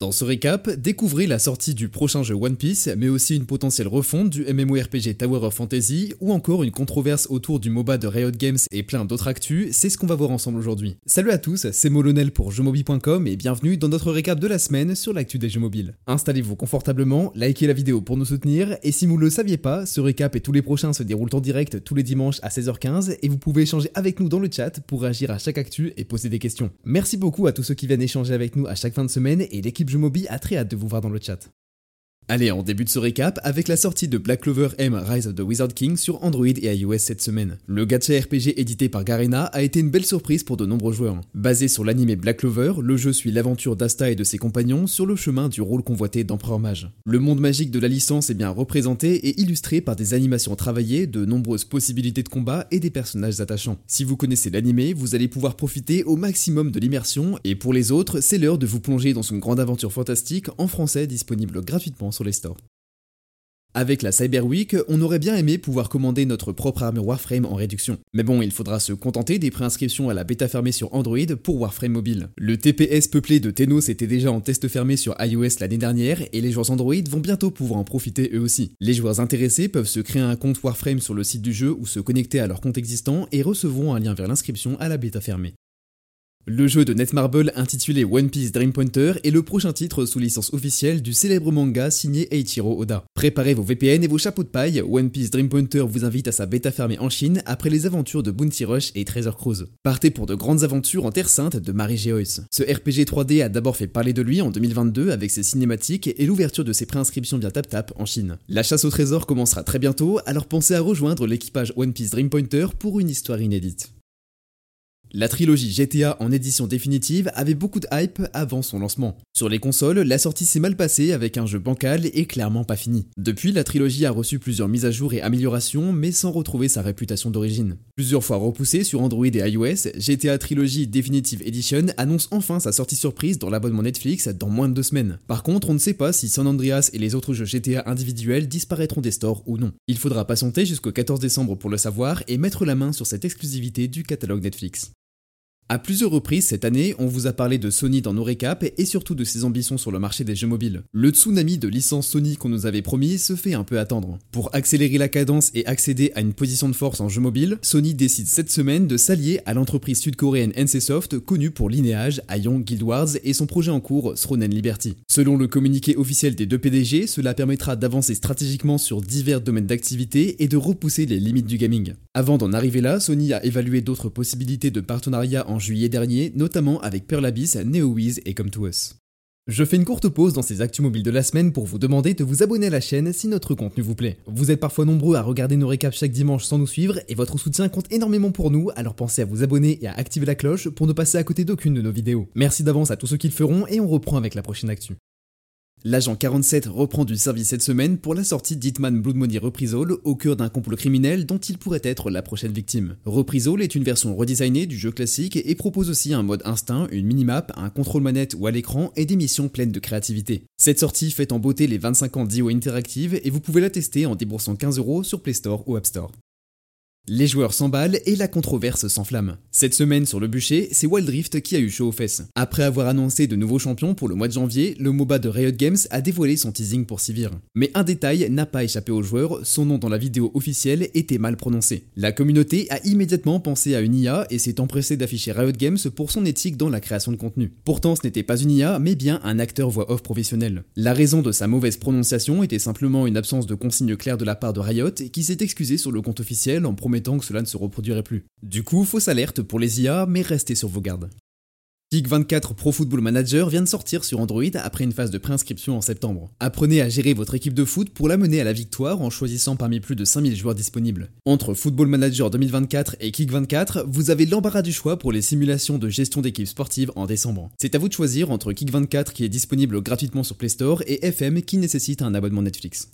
Dans ce récap, découvrez la sortie du prochain jeu One Piece, mais aussi une potentielle refonte du MMORPG Tower of Fantasy, ou encore une controverse autour du MOBA de Riot Games et plein d'autres actus, c'est ce qu'on va voir ensemble aujourd'hui. Salut à tous, c'est Molonel pour jeuxmobile.com et bienvenue dans notre récap de la semaine sur l'actu des jeux mobiles. Installez-vous confortablement, likez la vidéo pour nous soutenir, et si vous ne le saviez pas, ce récap et tous les prochains se déroulent en direct tous les dimanches à 16h15, et vous pouvez échanger avec nous dans le chat pour réagir à chaque actu et poser des questions. Merci beaucoup à tous ceux qui viennent échanger avec nous à chaque fin de semaine, et l'équipe Mobi a très hâte de vous voir dans le chat. Allez, on débute ce récap avec la sortie de Black Clover M Rise of the Wizard King sur Android et iOS cette semaine. Le gacha RPG édité par Garena a été une belle surprise pour de nombreux joueurs. Basé sur l'anime Black Clover, le jeu suit l'aventure d'Asta et de ses compagnons sur le chemin du rôle convoité d'Empereur Mage. Le monde magique de la licence est bien représenté et illustré par des animations travaillées, de nombreuses possibilités de combat et des personnages attachants. Si vous connaissez l'anime, vous allez pouvoir profiter au maximum de l'immersion et pour les autres, c'est l'heure de vous plonger dans une grande aventure fantastique en français disponible gratuitement les stores. Avec la Cyber Week, on aurait bien aimé pouvoir commander notre propre armure Warframe en réduction. Mais bon, il faudra se contenter des préinscriptions à la bêta fermée sur Android pour Warframe mobile. Le TPS peuplé de Tenos était déjà en test fermé sur iOS l'année dernière et les joueurs Android vont bientôt pouvoir en profiter eux aussi. Les joueurs intéressés peuvent se créer un compte Warframe sur le site du jeu ou se connecter à leur compte existant et recevront un lien vers l'inscription à la bêta fermée. Le jeu de Netmarble intitulé One Piece Dream Pointer est le prochain titre sous licence officielle du célèbre manga signé Eiichiro Oda. Préparez vos VPN et vos chapeaux de paille, One Piece Dream Pointer vous invite à sa bêta fermée en Chine après les aventures de Bounty Rush et Treasure Cruise. Partez pour de grandes aventures en Terre Sainte de Marie Geois. Ce RPG 3D a d'abord fait parler de lui en 2022 avec ses cinématiques et l'ouverture de ses préinscriptions via TapTap en Chine. La chasse au trésor commencera très bientôt, alors pensez à rejoindre l'équipage One Piece Dream Pointer pour une histoire inédite. La trilogie GTA en édition définitive avait beaucoup de hype avant son lancement. Sur les consoles, la sortie s'est mal passée avec un jeu bancal et clairement pas fini. Depuis, la trilogie a reçu plusieurs mises à jour et améliorations, mais sans retrouver sa réputation d'origine. Plusieurs fois repoussée sur Android et iOS, GTA Trilogy Definitive Edition annonce enfin sa sortie surprise dans l'abonnement Netflix dans moins de deux semaines. Par contre, on ne sait pas si San Andreas et les autres jeux GTA individuels disparaîtront des stores ou non. Il faudra patienter jusqu'au 14 décembre pour le savoir et mettre la main sur cette exclusivité du catalogue Netflix. À plusieurs reprises cette année, on vous a parlé de Sony dans nos récaps et surtout de ses ambitions sur le marché des jeux mobiles. Le tsunami de licence Sony qu'on nous avait promis se fait un peu attendre. Pour accélérer la cadence et accéder à une position de force en jeu mobile, Sony décide cette semaine de s'allier à l'entreprise sud-coréenne NCSoft connue pour Lineage, Aion, Guild Wars et son projet en cours Thronen Liberty. Selon le communiqué officiel des deux PDG, cela permettra d'avancer stratégiquement sur divers domaines d'activité et de repousser les limites du gaming. Avant d'en arriver là, Sony a évalué d'autres possibilités de partenariat en juillet dernier, notamment avec Pearl Abyss, NeoWiz et Come to Us. Je fais une courte pause dans ces actus mobiles de la semaine pour vous demander de vous abonner à la chaîne si notre contenu vous plaît. Vous êtes parfois nombreux à regarder nos récaps chaque dimanche sans nous suivre et votre soutien compte énormément pour nous, alors pensez à vous abonner et à activer la cloche pour ne passer à côté d'aucune de nos vidéos. Merci d'avance à tous ceux qui le feront et on reprend avec la prochaine actu. L'agent 47 reprend du service cette semaine pour la sortie d'Hitman Blood Money Reprisal au cœur d'un complot criminel dont il pourrait être la prochaine victime. Reprisal est une version redesignée du jeu classique et propose aussi un mode instinct, une minimap, un contrôle manette ou à l'écran et des missions pleines de créativité. Cette sortie fait en beauté les 25 ans d'IO Interactive et vous pouvez la tester en déboursant 15 euros sur Play Store ou App Store. Les joueurs s'emballent et la controverse s'enflamme. Cette semaine sur le bûcher, c'est Wild Rift qui a eu chaud aux fesses. Après avoir annoncé de nouveaux champions pour le mois de janvier, le MOBA de Riot Games a dévoilé son teasing pour Sivir. Mais un détail n'a pas échappé aux joueurs, son nom dans la vidéo officielle était mal prononcé. La communauté a immédiatement pensé à une IA et s'est empressée d'afficher Riot Games pour son éthique dans la création de contenu. Pourtant ce n'était pas une IA, mais bien un acteur voix off professionnel. La raison de sa mauvaise prononciation était simplement une absence de consigne claire de la part de Riot qui s'est excusé sur le compte officiel en promettant que cela ne se reproduirait plus. Du coup, fausse alerte pour les IA, mais restez sur vos gardes. Kick24 Pro Football Manager vient de sortir sur Android après une phase de préinscription en septembre. Apprenez à gérer votre équipe de foot pour la mener à la victoire en choisissant parmi plus de 5000 joueurs disponibles. Entre Football Manager 2024 et Kick24, vous avez l'embarras du choix pour les simulations de gestion d'équipes sportives en décembre. C'est à vous de choisir entre Kick24 qui est disponible gratuitement sur Play Store et FM qui nécessite un abonnement Netflix.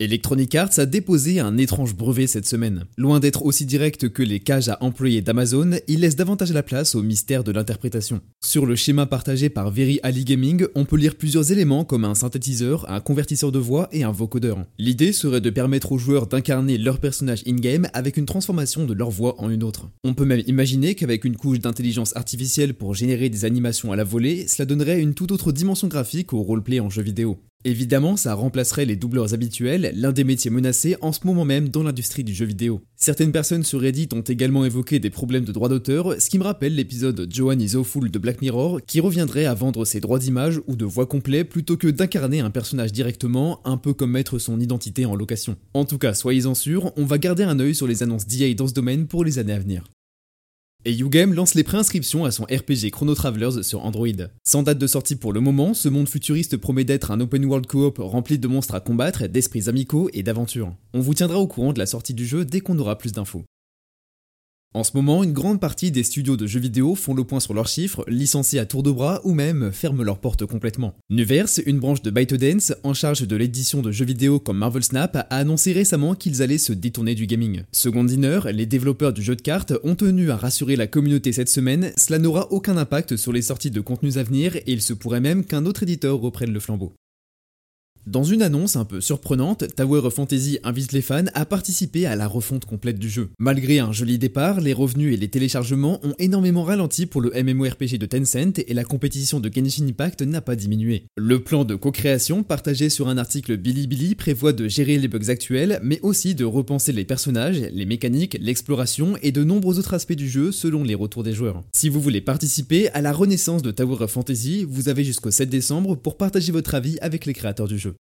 Electronic Arts a déposé un étrange brevet cette semaine. Loin d'être aussi direct que les cages à employés d'Amazon, il laisse davantage la place au mystère de l'interprétation. Sur le schéma partagé par Very Ali Gaming, on peut lire plusieurs éléments comme un synthétiseur, un convertisseur de voix et un vocodeur. L'idée serait de permettre aux joueurs d'incarner leur personnage in-game avec une transformation de leur voix en une autre. On peut même imaginer qu'avec une couche d'intelligence artificielle pour générer des animations à la volée, cela donnerait une toute autre dimension graphique au roleplay en jeu vidéo. Évidemment, ça remplacerait les doubleurs habituels, l'un des métiers menacés en ce moment même dans l'industrie du jeu vidéo. Certaines personnes sur Reddit ont également évoqué des problèmes de droits d'auteur, ce qui me rappelle l'épisode Johan is Awful de Black Mirror, qui reviendrait à vendre ses droits d'image ou de voix complets plutôt que d'incarner un personnage directement, un peu comme mettre son identité en location. En tout cas, soyez-en sûrs, on va garder un œil sur les annonces d'EA dans ce domaine pour les années à venir. Et YouGame lance les préinscriptions à son RPG Chrono Travelers sur Android. Sans date de sortie pour le moment, ce monde futuriste promet d'être un open world coop rempli de monstres à combattre, d'esprits amicaux et d'aventures. On vous tiendra au courant de la sortie du jeu dès qu'on aura plus d'infos. En ce moment, une grande partie des studios de jeux vidéo font le point sur leurs chiffres, licencient à tour de bras ou même ferment leurs portes complètement. Nuverse, une branche de ByteDance en charge de l'édition de jeux vidéo comme Marvel Snap, a annoncé récemment qu'ils allaient se détourner du gaming. Second dinner, les développeurs du jeu de cartes ont tenu à rassurer la communauté cette semaine, cela n'aura aucun impact sur les sorties de contenus à venir et il se pourrait même qu'un autre éditeur reprenne le flambeau. Dans une annonce un peu surprenante, Tower of Fantasy invite les fans à participer à la refonte complète du jeu. Malgré un joli départ, les revenus et les téléchargements ont énormément ralenti pour le MMORPG de Tencent et la compétition de Genshin Impact n'a pas diminué. Le plan de co-création partagé sur un article Bilibili prévoit de gérer les bugs actuels, mais aussi de repenser les personnages, les mécaniques, l'exploration et de nombreux autres aspects du jeu selon les retours des joueurs. Si vous voulez participer à la renaissance de Tower of Fantasy, vous avez jusqu'au 7 décembre pour partager votre avis avec les créateurs du jeu.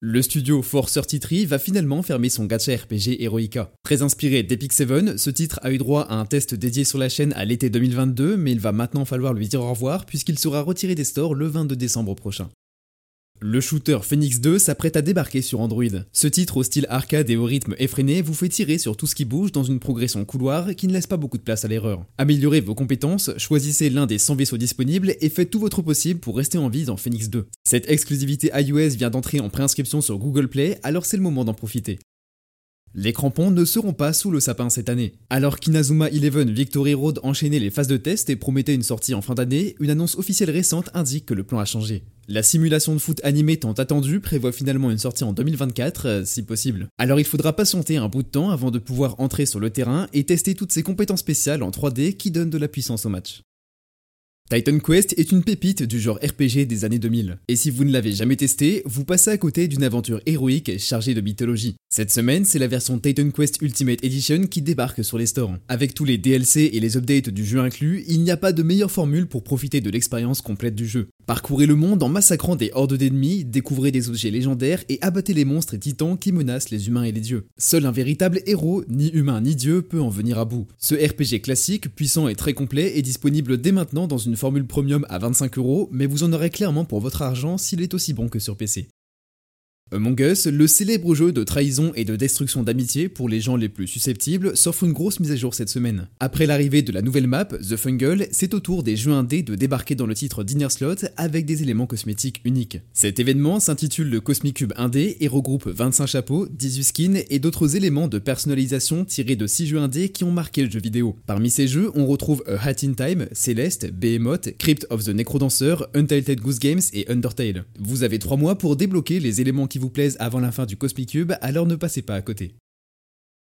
Le studio Force 33 va finalement fermer son gacha RPG Heroica. Très inspiré d'Epic 7, ce titre a eu droit à un test dédié sur la chaîne à l'été 2022, mais il va maintenant falloir lui dire au revoir puisqu'il sera retiré des stores le 22 décembre prochain. Le shooter Phoenix 2 s'apprête à débarquer sur Android. Ce titre au style arcade et au rythme effréné vous fait tirer sur tout ce qui bouge dans une progression couloir qui ne laisse pas beaucoup de place à l'erreur. Améliorez vos compétences, choisissez l'un des 100 vaisseaux disponibles et faites tout votre possible pour rester en vie dans Phoenix 2. Cette exclusivité iOS vient d'entrer en préinscription sur Google Play, alors c'est le moment d'en profiter. Les crampons ne seront pas sous le sapin cette année. Alors qu'Inazuma Eleven Victory Road enchaînait les phases de test et promettait une sortie en fin d'année, une annonce officielle récente indique que le plan a changé. La simulation de foot animée tant attendue prévoit finalement une sortie en 2024, euh, si possible. Alors il faudra patienter un bout de temps avant de pouvoir entrer sur le terrain et tester toutes ces compétences spéciales en 3D qui donnent de la puissance au match. Titan Quest est une pépite du genre RPG des années 2000. Et si vous ne l'avez jamais testé, vous passez à côté d'une aventure héroïque chargée de mythologie. Cette semaine, c'est la version Titan Quest Ultimate Edition qui débarque sur les stores. Avec tous les DLC et les updates du jeu inclus, il n'y a pas de meilleure formule pour profiter de l'expérience complète du jeu. Parcourez le monde en massacrant des hordes d'ennemis, découvrez des objets légendaires et abattez les monstres et titans qui menacent les humains et les dieux. Seul un véritable héros, ni humain ni dieu, peut en venir à bout. Ce RPG classique, puissant et très complet, est disponible dès maintenant dans une formule premium à 25 euros, mais vous en aurez clairement pour votre argent s'il est aussi bon que sur PC. Among Us, le célèbre jeu de trahison et de destruction d'amitié pour les gens les plus susceptibles, s'offre une grosse mise à jour cette semaine. Après l'arrivée de la nouvelle map, The Fungle, c'est au tour des jeux indés de débarquer dans le titre Dinner Slot avec des éléments cosmétiques uniques. Cet événement s'intitule le Cosmic Cube indé et regroupe 25 chapeaux, 18 skins et d'autres éléments de personnalisation tirés de 6 jeux indés qui ont marqué le jeu vidéo. Parmi ces jeux, on retrouve Hat in Time, Celeste, Behemoth, Crypt of the Necrodancer, Untitled Goose Games et Undertale. Vous avez 3 mois pour débloquer les éléments qui vous plaise avant la fin du Cosmic Cube, alors ne passez pas à côté.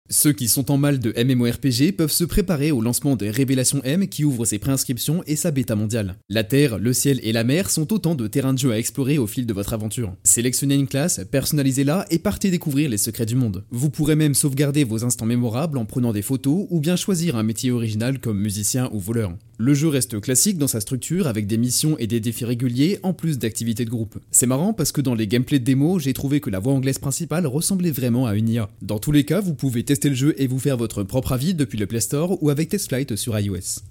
Ceux qui sont en mal de MMORPG peuvent se préparer au lancement de Révélation M qui ouvre ses préinscriptions et sa bêta mondiale. La Terre, le ciel et la mer sont autant de terrains de jeu à explorer au fil de votre aventure. Sélectionnez une classe, personnalisez-la et partez découvrir les secrets du monde. Vous pourrez même sauvegarder vos instants mémorables en prenant des photos ou bien choisir un métier original comme musicien ou voleur. Le jeu reste classique dans sa structure avec des missions et des défis réguliers en plus d'activités de groupe. C'est marrant parce que dans les gameplays de démo, j'ai trouvé que la voix anglaise principale ressemblait vraiment à une IA. Dans tous les cas, vous pouvez tester le jeu et vous faire votre propre avis depuis le Play Store ou avec TestFlight sur iOS.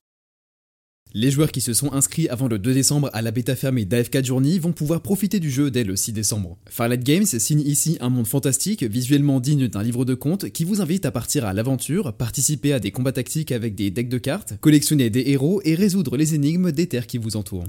Les joueurs qui se sont inscrits avant le 2 décembre à la bêta fermée d'AFK Journey vont pouvoir profiter du jeu dès le 6 décembre. Firelight Games signe ici un monde fantastique, visuellement digne d'un livre de contes, qui vous invite à partir à l'aventure, participer à des combats tactiques avec des decks de cartes, collectionner des héros et résoudre les énigmes des terres qui vous entourent.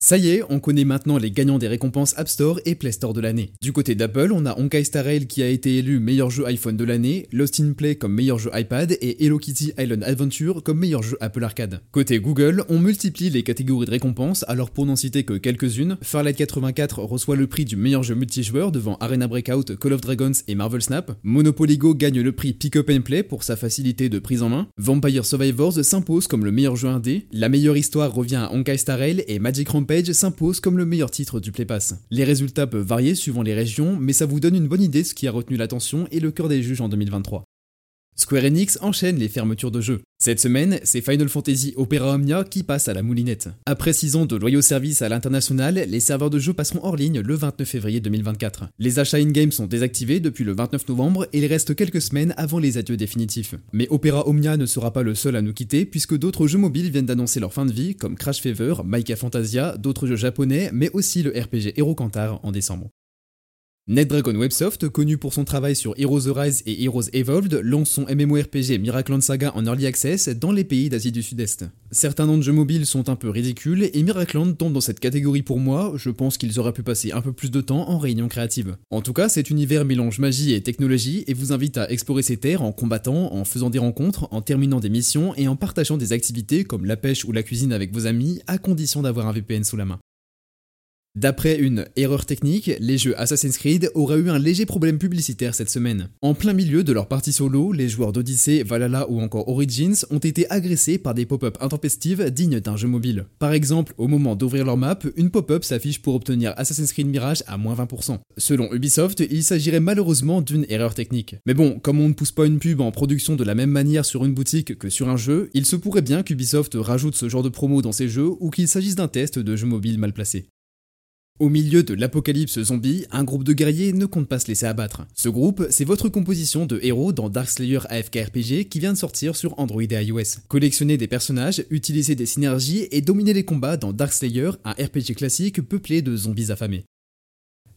Ça y est, on connaît maintenant les gagnants des récompenses App Store et Play Store de l'année. Du côté d'Apple, on a Honkai Star Rail qui a été élu meilleur jeu iPhone de l'année, Lost in Play comme meilleur jeu iPad et Hello Kitty Island Adventure comme meilleur jeu Apple Arcade. Côté Google, on multiplie les catégories de récompenses, alors pour n'en citer que quelques-unes, Farlight 84 reçoit le prix du meilleur jeu multijoueur devant Arena Breakout, Call of Dragons et Marvel Snap, Monopoly Go gagne le prix Pick Up and Play pour sa facilité de prise en main, Vampire Survivors s'impose comme le meilleur jeu indé, la meilleure histoire revient à Honkai Star Rail et Magic Rampage s'impose comme le meilleur titre du Play Pass. Les résultats peuvent varier suivant les régions, mais ça vous donne une bonne idée de ce qui a retenu l'attention et le cœur des juges en 2023. Square Enix enchaîne les fermetures de jeux. Cette semaine, c'est Final Fantasy Opera Omnia qui passe à la moulinette. Après 6 ans de loyaux services à l'international, les serveurs de jeux passeront hors ligne le 29 février 2024. Les achats in-game sont désactivés depuis le 29 novembre et il reste quelques semaines avant les adieux définitifs. Mais Opera Omnia ne sera pas le seul à nous quitter puisque d'autres jeux mobiles viennent d'annoncer leur fin de vie comme Crash Fever, Maika Fantasia, d'autres jeux japonais, mais aussi le RPG Hero Cantar en décembre. NetDragon Websoft, connu pour son travail sur Heroes Rise et Heroes Evolved, lance son MMORPG Miracle Saga en Early Access dans les pays d'Asie du Sud-Est. Certains noms de jeux mobiles sont un peu ridicules et Miracle tombe dans cette catégorie pour moi, je pense qu'ils auraient pu passer un peu plus de temps en réunion créative. En tout cas, cet univers mélange magie et technologie et vous invite à explorer ces terres en combattant, en faisant des rencontres, en terminant des missions et en partageant des activités comme la pêche ou la cuisine avec vos amis, à condition d'avoir un VPN sous la main. D'après une erreur technique, les jeux Assassin's Creed auraient eu un léger problème publicitaire cette semaine. En plein milieu de leur partie solo, les joueurs d'Odyssey, Valhalla ou encore Origins ont été agressés par des pop-up intempestives dignes d'un jeu mobile. Par exemple, au moment d'ouvrir leur map, une pop-up s'affiche pour obtenir Assassin's Creed Mirage à moins 20%. Selon Ubisoft, il s'agirait malheureusement d'une erreur technique. Mais bon, comme on ne pousse pas une pub en production de la même manière sur une boutique que sur un jeu, il se pourrait bien qu'Ubisoft rajoute ce genre de promo dans ses jeux ou qu'il s'agisse d'un test de jeu mobile mal placé. Au milieu de l'apocalypse zombie, un groupe de guerriers ne compte pas se laisser abattre. Ce groupe, c'est votre composition de héros dans Darkslayer AFK RPG qui vient de sortir sur Android et iOS. Collectionnez des personnages, utilisez des synergies et dominez les combats dans Darkslayer, un RPG classique peuplé de zombies affamés.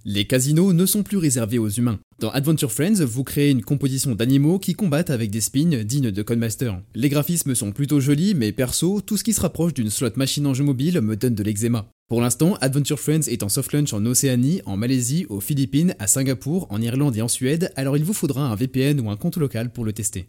Les casinos ne sont plus réservés aux humains. Dans Adventure Friends, vous créez une composition d'animaux qui combattent avec des spins dignes de Codemaster. Les graphismes sont plutôt jolis, mais perso, tout ce qui se rapproche d'une slot machine en jeu mobile me donne de l'eczéma. Pour l'instant, Adventure Friends est en soft launch en Océanie, en Malaisie, aux Philippines, à Singapour, en Irlande et en Suède, alors il vous faudra un VPN ou un compte local pour le tester.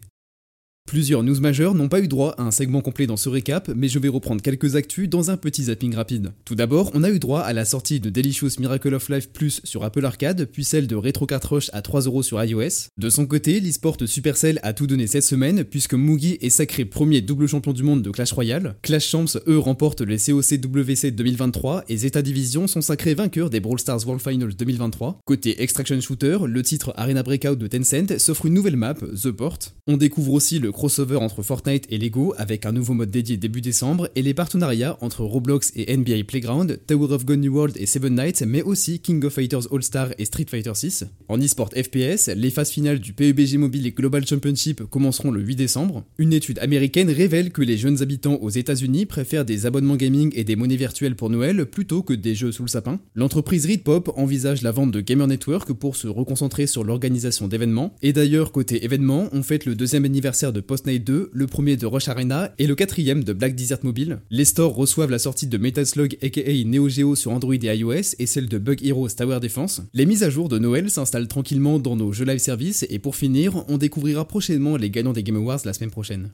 Plusieurs news majeures n'ont pas eu droit à un segment complet dans ce récap, mais je vais reprendre quelques actus dans un petit zapping rapide. Tout d'abord, on a eu droit à la sortie de Delicious Miracle of Life Plus sur Apple Arcade, puis celle de Retro Rush à 3€ sur iOS. De son côté, l'esport Supercell a tout donné cette semaine, puisque Mugi est sacré premier double champion du monde de Clash Royale. Clash Champs, eux, remportent le COC-WC 2023 et Zeta Division sont sacrés vainqueurs des Brawl Stars World Finals 2023. Côté Extraction Shooter, le titre Arena Breakout de Tencent s'offre une nouvelle map, The Port. On découvre aussi le crossover entre Fortnite et Lego avec un nouveau mode dédié début décembre et les partenariats entre Roblox et NBA Playground, Tower of God New World et Seven Nights, mais aussi King of Fighters All-Star et Street Fighter 6. En e-sport FPS, les phases finales du PUBG Mobile et Global Championship commenceront le 8 décembre. Une étude américaine révèle que les jeunes habitants aux États-Unis préfèrent des abonnements gaming et des monnaies virtuelles pour Noël plutôt que des jeux sous le sapin. L'entreprise Readpop envisage la vente de Gamer Network pour se reconcentrer sur l'organisation d'événements. Et d'ailleurs, côté événements, on fête le deuxième anniversaire de Postnight 2, le premier de Rush Arena et le quatrième de Black Desert Mobile. Les stores reçoivent la sortie de Metal Slug aka Neo Geo sur Android et iOS et celle de Bug Heroes Tower Defense. Les mises à jour de Noël s'installent tranquillement dans nos jeux live service et pour finir, on découvrira prochainement les gagnants des Game Awards la semaine prochaine.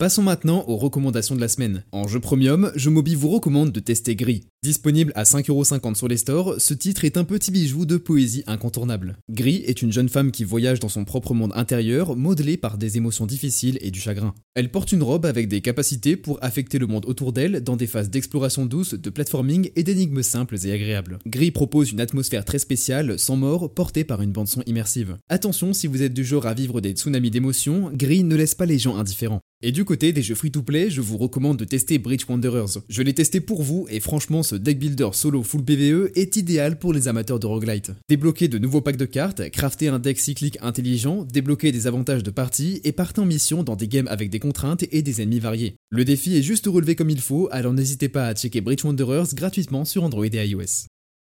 Passons maintenant aux recommandations de la semaine. En jeu premium, Je Mobi vous recommande de tester Gris. Disponible à 5,50€ sur les stores, ce titre est un petit bijou de poésie incontournable. Gris est une jeune femme qui voyage dans son propre monde intérieur, modelé par des émotions difficiles et du chagrin. Elle porte une robe avec des capacités pour affecter le monde autour d'elle dans des phases d'exploration douce, de platforming et d'énigmes simples et agréables. Gris propose une atmosphère très spéciale, sans mort, portée par une bande-son immersive. Attention si vous êtes du genre à vivre des tsunamis d'émotions, Gris ne laisse pas les gens indifférents. Et du côté des jeux free-to-play, je vous recommande de tester Bridge Wanderers. Je l'ai testé pour vous et franchement ce deck builder solo full PvE est idéal pour les amateurs de roguelite. Débloquer de nouveaux packs de cartes, crafter un deck cyclique intelligent, débloquer des avantages de partie et partir en mission dans des games avec des contraintes et des ennemis variés. Le défi est juste relevé comme il faut, alors n'hésitez pas à checker Bridge Wanderers gratuitement sur Android et iOS.